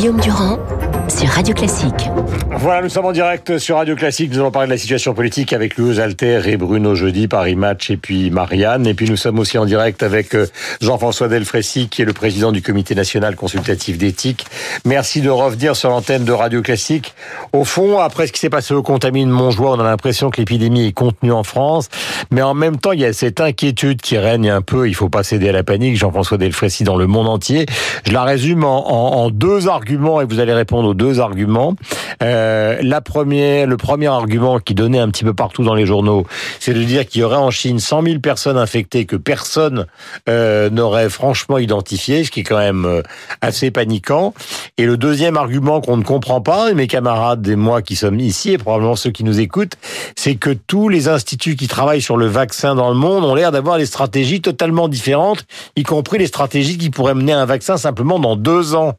Guillaume Durand Radio Classique. Voilà, nous sommes en direct sur Radio Classique. Nous allons parler de la situation politique avec Louis Alter et Bruno Jeudi, Paris Match et puis Marianne. Et puis nous sommes aussi en direct avec euh, Jean-François Delfrécy, qui est le président du Comité national consultatif d'éthique. Merci de revenir sur l'antenne de Radio Classique. Au fond, après ce qui s'est passé au Contamine Montjoie, on a l'impression que l'épidémie est contenue en France. Mais en même temps, il y a cette inquiétude qui règne un peu. Il faut pas céder à la panique. Jean-François Delfrécy dans le monde entier. Je la résume en, en, en deux arguments et vous allez répondre aux deux arguments. Euh, la première, le premier argument qui donnait un petit peu partout dans les journaux, c'est de dire qu'il y aurait en Chine 100 000 personnes infectées que personne euh, n'aurait franchement identifié, ce qui est quand même euh, assez paniquant. Et le deuxième argument qu'on ne comprend pas, et mes camarades et moi qui sommes ici, et probablement ceux qui nous écoutent, c'est que tous les instituts qui travaillent sur le vaccin dans le monde ont l'air d'avoir des stratégies totalement différentes, y compris les stratégies qui pourraient mener à un vaccin simplement dans deux ans.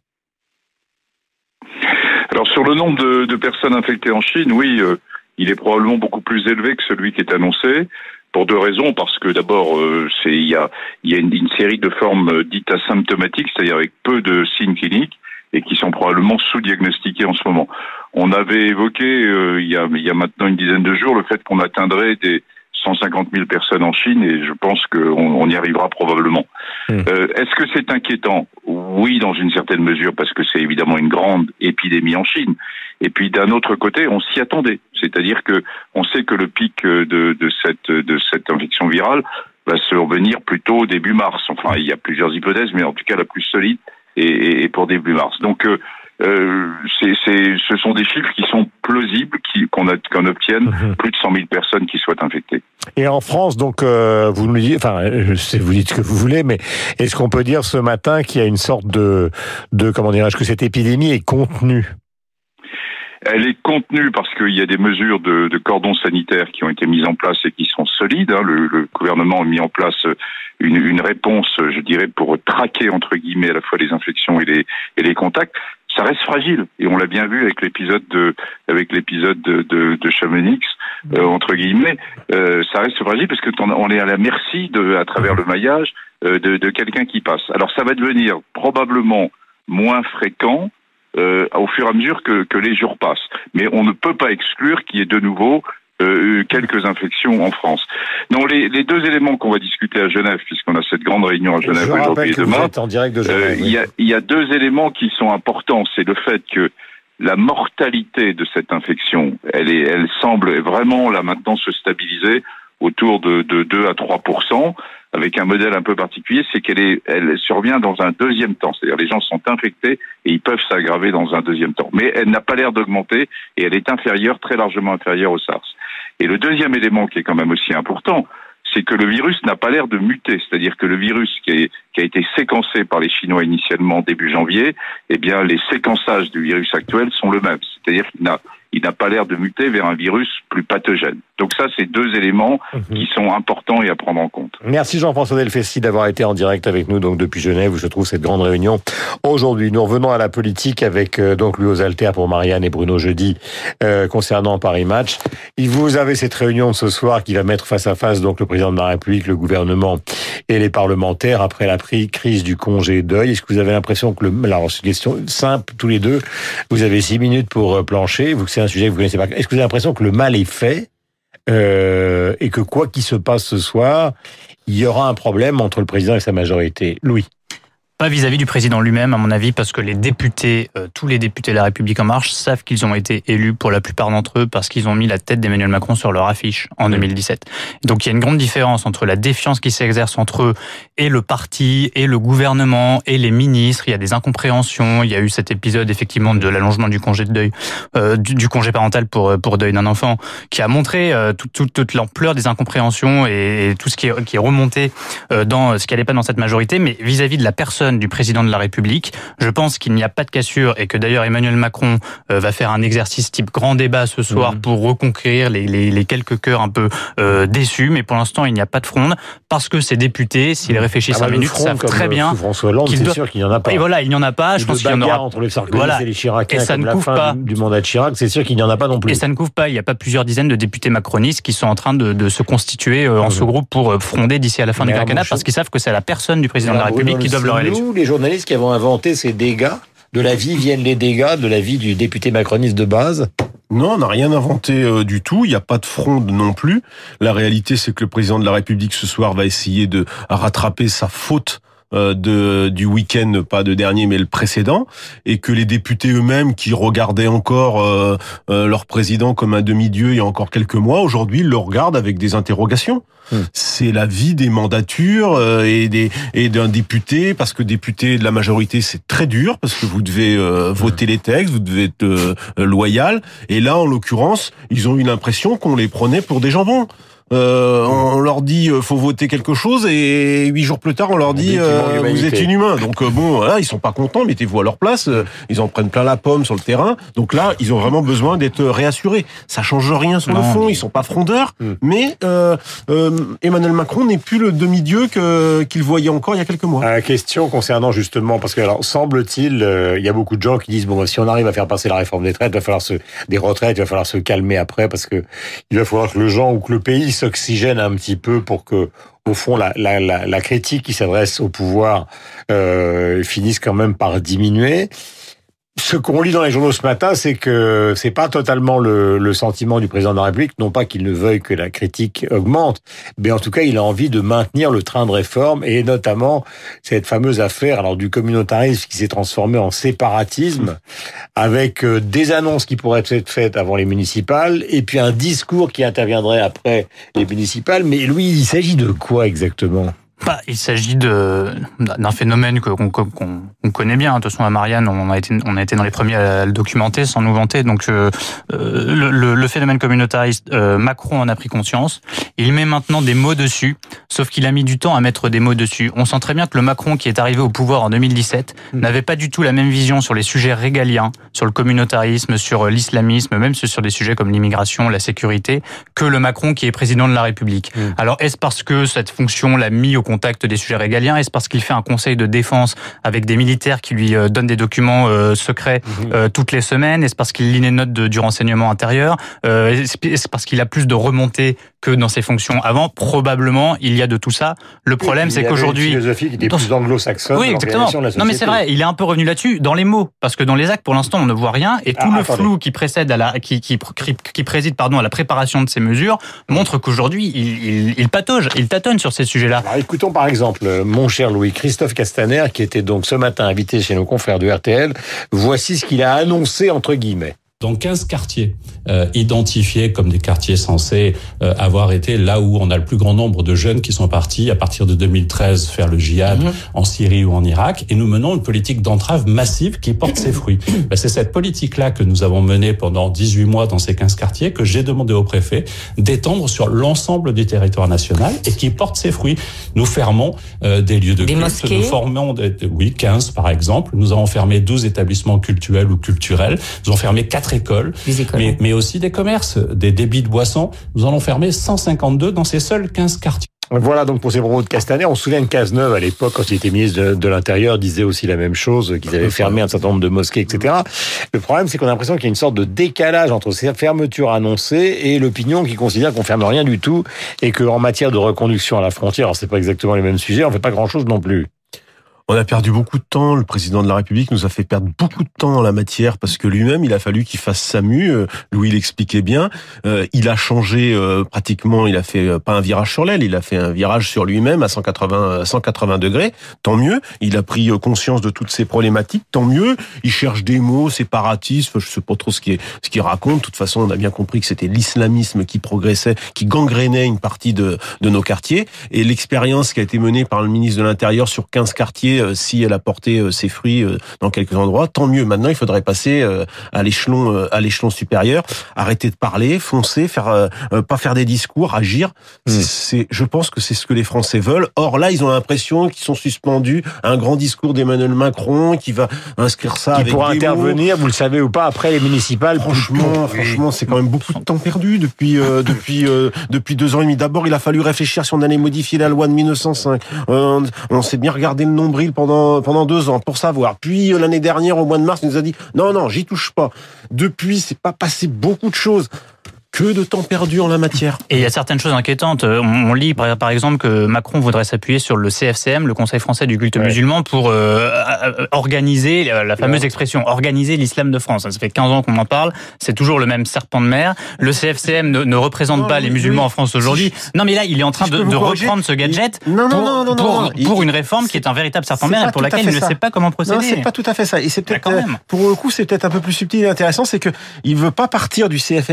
Sur le nombre de, de personnes infectées en Chine, oui, euh, il est probablement beaucoup plus élevé que celui qui est annoncé. Pour deux raisons, parce que d'abord, euh, c'est il y a, il y a une, une, série de formes euh, dites asymptomatiques, c'est-à-dire avec peu de signes cliniques, et qui sont probablement sous-diagnostiquées en ce moment. On avait évoqué il, y a, il y a maintenant une dizaine de jours le fait qu'on atteindrait des 150 000 personnes en Chine et je pense qu'on on y arrivera probablement. Mmh. Euh, Est-ce que c'est inquiétant? Oui, dans une certaine mesure, parce que c'est évidemment une grande épidémie en Chine. Et puis d'un autre côté, on s'y attendait, c'est-à-dire que on sait que le pic de, de cette de cette infection virale va survenir plutôt début mars. Enfin, il y a plusieurs hypothèses, mais en tout cas la plus solide est, est pour début mars. Donc euh, euh, c'est, c'est, ce sont des chiffres qui sont plausibles, qui, qu'on, a, qu'on obtienne mmh. plus de 100 000 personnes qui soient infectées. Et en France, donc, euh, vous nous dites, enfin, je sais, vous dites ce que vous voulez, mais est-ce qu'on peut dire ce matin qu'il y a une sorte de, de comment dirais-je, que cette épidémie est contenue? Elle est contenue parce qu'il y a des mesures de, de, cordon sanitaire qui ont été mises en place et qui sont solides. Hein. Le, le, gouvernement a mis en place une, une, réponse, je dirais, pour traquer entre guillemets à la fois les infections et les, et les contacts ça reste fragile. Et on l'a bien vu avec l'épisode de avec l'épisode de, de, de Chamonix euh, entre guillemets euh, ça reste fragile parce que on est à la merci de à travers le maillage euh, de, de quelqu'un qui passe. Alors ça va devenir probablement moins fréquent euh, au fur et à mesure que, que les jours passent. Mais on ne peut pas exclure qu'il y ait de nouveau euh, quelques infections en France. Non, les, les deux éléments qu'on va discuter à Genève, puisqu'on a cette grande réunion à Genève aujourd'hui et demain, en direct de Genève, euh, il, y a, il y a deux éléments qui sont importants. C'est le fait que la mortalité de cette infection, elle, est, elle semble vraiment là maintenant se stabiliser autour de, de 2 à 3 avec un modèle un peu particulier, c'est qu'elle est, elle survient dans un deuxième temps. C'est-à-dire les gens sont infectés et ils peuvent s'aggraver dans un deuxième temps. Mais elle n'a pas l'air d'augmenter et elle est inférieure, très largement inférieure au SARS. Et le deuxième élément qui est quand même aussi important, c'est que le virus n'a pas l'air de muter, c'est-à-dire que le virus qui, est, qui, a été séquencé par les Chinois initialement début janvier, eh bien les séquençages du virus actuel sont le même, c'est-à-dire qu'il n'a il n'a pas l'air de muter vers un virus plus pathogène. Donc ça, c'est deux éléments mmh. qui sont importants et à prendre en compte. Merci Jean-François Delfessi d'avoir été en direct avec nous donc depuis Genève où se trouve cette grande réunion aujourd'hui. Nous revenons à la politique avec euh, donc Louis aux pour Marianne et Bruno jeudi euh, concernant Paris Match. Et vous avez cette réunion de ce soir qui va mettre face à face donc le président de la République, le gouvernement et les parlementaires après la crise du congé deuil. Est-ce que vous avez l'impression que le alors c'est une question simple tous les deux. Vous avez six minutes pour euh, plancher. Vous c'est un sujet que vous connaissez pas. Est-ce que vous avez l'impression que le mal est fait euh, et que quoi qu'il se passe ce soir, il y aura un problème entre le président et sa majorité? Louis pas vis-à-vis du président lui-même, à mon avis, parce que les députés, euh, tous les députés de la République en marche, savent qu'ils ont été élus pour la plupart d'entre eux parce qu'ils ont mis la tête d'Emmanuel Macron sur leur affiche en 2017. Donc il y a une grande différence entre la défiance qui s'exerce entre eux et le parti, et le gouvernement, et les ministres. Il y a des incompréhensions. Il y a eu cet épisode effectivement de l'allongement du congé de deuil, euh, du, du, congé parental pour pour deuil d'un enfant, qui a montré euh, toute, l'ampleur des incompréhensions et, et, tout ce qui est, qui est remonté euh, dans ce qui n'allait pas dans cette majorité, mais vis-à-vis -vis de la personne du président de la République. Je pense qu'il n'y a pas de cassure et que d'ailleurs Emmanuel Macron euh, va faire un exercice type grand débat ce soir mmh. pour reconquérir les, les, les, quelques cœurs un peu euh, déçus. Mais pour l'instant, il n'y a pas de fronde parce que ces députés, s'ils mmh. réfléchissent ah bah, 5 minutes, savent très bien. François Hollande, c'est doit... sûr qu'il n'y en a pas. Et voilà, il n'y en a pas. Je pense qu'il y en aura. entre les Sarkozy voilà. et les Chirac, et ça ne couvre pas du mandat de Chirac, c'est sûr qu'il n'y en a pas non plus. Et ça ne couvre pas. Il n'y a pas plusieurs dizaines de députés macronistes qui sont en train de, de se constituer euh, en mmh. sous-groupe pour fronder d'ici à la fin Mais du quinquennat parce qu'ils savent que c'est la personne du président de la République qui doit leur élection. Nous, les journalistes qui avons inventé ces dégâts de la vie viennent les dégâts de la vie du député macroniste de base non, on n'a rien inventé euh, du tout. Il n'y a pas de fronde non plus. La réalité, c'est que le président de la République ce soir va essayer de rattraper sa faute de, du week-end, pas de dernier, mais le précédent, et que les députés eux-mêmes, qui regardaient encore euh, euh, leur président comme un demi-dieu il y a encore quelques mois, aujourd'hui, le regardent avec des interrogations. Hmm. C'est la vie des mandatures et des et d'un député, parce que député de la majorité, c'est très dur, parce que vous devez voter les textes, vous devez être loyal, et là, en l'occurrence, ils ont eu l'impression qu'on les prenait pour des jambons. Euh, on leur dit euh, faut voter quelque chose et huit jours plus tard on leur dit euh, vous êtes inhumain. Donc bon, là ils sont pas contents, mettez-vous à leur place. Ils en prennent plein la pomme sur le terrain. Donc là ils ont vraiment besoin d'être réassurés. Ça change rien sur le fond, ils sont pas frondeurs, hmm. mais Emmanuel Macron n'est plus le demi-dieu que qu'il voyait encore il y a quelques mois. La question concernant justement parce que alors semble-t-il il y a beaucoup de gens qui disent bon si on arrive à faire passer la réforme des retraites, il va falloir se des retraites, il va falloir se calmer après parce que il va falloir que le gens ou que le pays s'oxygène un petit peu pour que, au fond, la, la, critique qui s'adresse au pouvoir euh, finisse quand même par diminuer. Ce qu'on lit dans les journaux ce matin, c'est que c'est pas totalement le, le, sentiment du président de la République, non pas qu'il ne veuille que la critique augmente, mais en tout cas, il a envie de maintenir le train de réforme et notamment cette fameuse affaire alors du communautarisme qui s'est transformé en séparatisme, avec euh, des annonces qui pourraient être faites avant les municipales et puis un discours qui interviendrait après les municipales. Mais lui, il s'agit de quoi exactement? Bah, il s'agit d'un phénomène qu'on connaît bien. De toute façon, à Marianne, on a été, on a été dans les premiers à le documenter sans nous vanter. Donc, euh, euh, le, le, phénomène communautariste, euh, Macron en a pris conscience. Il met maintenant des mots dessus, sauf qu'il a mis du temps à mettre des mots dessus. On sent très bien que le Macron qui est arrivé au pouvoir en 2017 hmm. n'avait pas du tout la même vision sur les sujets régaliens, sur le communautarisme, sur l'islamisme, même sur des sujets comme l'immigration, la sécurité, que le Macron qui est président de la République. Hmm. Alors, est-ce parce que cette fonction l'a mis au contact des sujets régaliens Est-ce parce qu'il fait un conseil de défense avec des militaires qui lui euh, donnent des documents euh, secrets mhm. euh, toutes les semaines Est-ce parce qu'il lit les notes du renseignement intérieur Est-ce parce qu'il a plus de remontées que dans ses fonctions avant Probablement, il y a de tout ça. Le problème, c'est qu'aujourd'hui... Philosophie qui était plus anglo-saxonne. Oui, exactement. Non, mais c'est vrai, il est un peu revenu là-dessus dans les mots, parce que dans les actes, pour l'instant, on ne voit rien, et tout ah, le flou qui précède à la, qui, qui, qui, préside, pardon, à la préparation de ces mesures montre qu'aujourd'hui, il, il, il patauge, il tâtonne sur ces sujets-là. Écoute, par exemple mon cher Louis Christophe Castaner, qui était donc ce matin invité chez nos confrères de RTL. Voici ce qu'il a annoncé entre guillemets dans 15 quartiers euh, identifiés comme des quartiers censés euh, avoir été là où on a le plus grand nombre de jeunes qui sont partis à partir de 2013 faire le djihad mhm. en Syrie ou en Irak. Et nous menons une politique d'entrave massive qui porte ses fruits. Ben, c'est cette politique-là que nous avons menée pendant 18 mois dans ces 15 quartiers que j'ai demandé au préfet d'étendre sur l'ensemble du territoire national et qui porte ses fruits. Nous fermons euh, des lieux de des culte, nous formons, des, oui, 15 par exemple. Nous avons fermé 12 établissements culturels ou culturels. Nous avons fermé 4 écoles, mais, mais aussi des commerces, des débits de boissons. Nous en avons fermé 152 dans ces seuls 15 quartiers. Voilà donc pour ces propos de Castaner. On se souvient que Cazeneuve, à l'époque, quand il était ministre de, l'Intérieur, disait aussi la même chose, qu'ils avaient fermé un certain nombre de mosquées, etc. Le problème, c'est qu'on a l'impression qu'il y a une sorte de décalage entre ces fermetures annoncées et l'opinion qui considère qu'on ferme rien du tout et qu'en matière de reconduction à la frontière, alors c'est pas exactement les mêmes sujets, on fait pas grand chose non plus. On a perdu beaucoup de temps. Le président de la République nous a fait perdre beaucoup de temps en la matière parce que lui-même, il a fallu qu'il fasse sa mue. Euh, Louis l'expliquait bien. Euh, il a changé euh, pratiquement. Il a fait pas un virage sur l'aile, il a fait un virage sur lui-même à 180 180 degrés. Tant mieux. Il a pris conscience de toutes ces problématiques. Tant mieux. Il cherche des mots séparatistes. Je sais pas trop ce qu'il ce qu'il raconte. De toute façon, on a bien compris que c'était l'islamisme qui progressait, qui gangrénait une partie de nos quartiers. Et l'expérience qui a été menée par le ministre de l'Intérieur sur 15 quartiers euh, si elle a porté euh, ses fruits euh, dans quelques endroits, tant mieux. Maintenant, il faudrait passer à l'échelon à l'échelon supérieur, arrêter de parler, foncer, faire pas faire des discours, agir. Hmm. C'est, je pense que c'est ce que les Français veulent. Or là, ils ont l'impression qu'ils sont suspendus à un grand discours d'Emmanuel Macron qui va inscrire ça qui pourra intervenir, vous le savez ou pas, après les municipales. Franchement, franchement, c'est quand même beaucoup de temps perdu depuis depuis depuis deux ans et demi. D'abord, il a fallu réfléchir si on allait modifier la loi de 1905. on s'est bien regardé le pendant pendant deux ans pour savoir. Puis euh, l'année dernière, au mois de mars, il nous a dit non, non, j'y touche pas. Depuis, c'est pas passé beaucoup de choses. Que de temps perdu en la matière. Et il y a certaines choses inquiétantes. Euh, on lit par, exemple que Macron voudrait s'appuyer sur le CFCM, le Conseil français du culte Ouais. musulman, pour euh, organiser la fameuse expression organiser l'islam de France. Ça fait 15 ans qu'on en parle. C'est toujours le même serpent de mer. Le CFCM ne, ne représente Non, pas les musulmans oui. en France aujourd'hui. Non, mais là, il est en train si de, reprendre ce gadget il- non, non, pour, une réforme qui est un véritable serpent de mer et pour laquelle il ne sait pas comment procéder. Non, c'est pas tout à fait ça. Et c'est peut-être, Ah, quand euh, même. pour le coup, c'est peut-être un peu plus subtil et intéressant, c'est que il veut pas partir du CF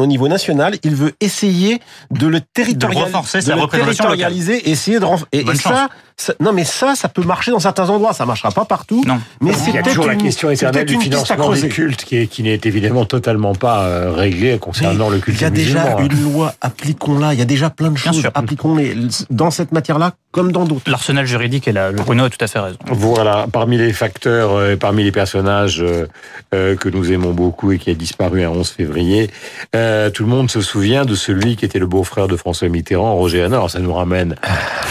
Au niveau national, il veut essayer de le territorialiser, renforcer sa le territorialiser, essayer de. Et, Bonne et ça, ça- non, mais ça, ça peut marcher dans certains endroits. Ça marchera pas partout. Non. Mais Il c'est y a peut-être toujours la une- question c'est éternelle du financement des cultes qui, est- qui n'est évidemment totalement pas euh, réglé concernant le culte Il y a déjà musulman. hein. une loi, appliquons-la. Il y a déjà plein de Bien choses, sûr. appliquons-les dans cette matière-là comme dans d'autres. L'arsenal juridique est là. Le Bruno a tout à fait raison. Voilà, parmi les facteurs, euh, parmi les personnages euh, euh, que nous aimons beaucoup et qui a disparu un 11 février, euh, tout le monde se souvient de celui qui était le beau-frère de François Mitterrand, Roger Hanor. Ça nous ramène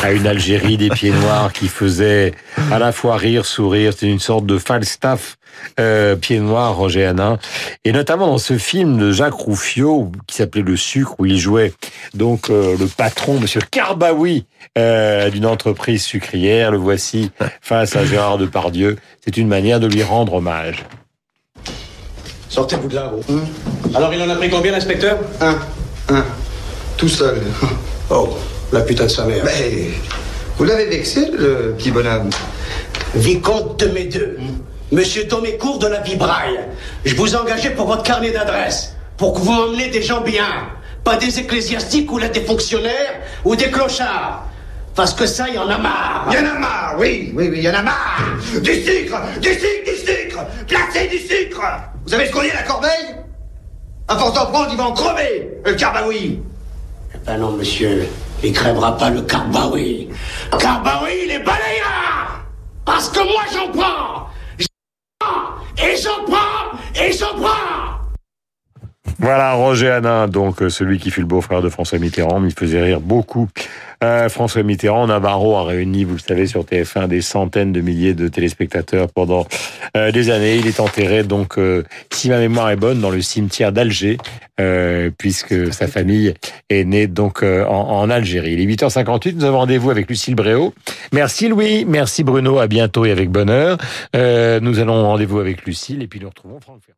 à une Algérie des pieds noirs qui faisait à la fois rire, sourire. C'était une sorte de Falstaff euh, pieds noirs, Roger Hanin. Et notamment dans ce film de Jacques Rouffio qui s'appelait Le Sucre, où il jouait donc euh, le patron, Monsieur Carbaoui, euh, d'une entreprise sucrière. Le voici face à Gérard Depardieu. C'est une manière de lui rendre hommage. Sortez-vous de là, gros. Alors, il en a pris combien, l'inspecteur? Un. Un. Tout seul. Oh, la putain de sa mère. Mais vous l'avez vexé, le petit bonhomme. Vicomte de mes deux. Monsieur Domécourt de la Vibraille. Je vous ai engagé pour votre carnet d'adresse. Pour que vous m'emmenez des gens bien. Pas des ecclésiastiques ou là des fonctionnaires ou des clochards. Parce que ça, il y en a marre. Il y en a marre, oui, oui, oui, il y en a marre. Du sucre, du sucre, du sucre. Placez du sucre. Vous savez ce qu'on dit à la corbeille? À force d'en prendre, il va en crever, le carbaoui. Ben non, monsieur. Il crèvera pas le Carbaoui. Carbaoui, il est balayeur Parce que moi, j'en prends J'en prends Et j'en prends Et j'en prends Voilà, Roger Hanin, donc euh, celui qui fut le beau-frère de François Mitterrand, il faisait rire beaucoup. Euh, François Mitterrand, Navarro a réuni, vous le savez, sur TF1 des centaines de milliers de téléspectateurs pendant euh, des années. Il est enterré, donc, si ma mémoire est bonne, dans le cimetière d'Alger, puisque sa famille est née donc en, Algérie. Il est 8h58, nous avons rendez-vous avec Lucille Bréau. Merci Louis, merci Bruno, à bientôt et avec bonheur. Nous allons rendez-vous avec Lucille et puis nous retrouvons Franck Ferrand.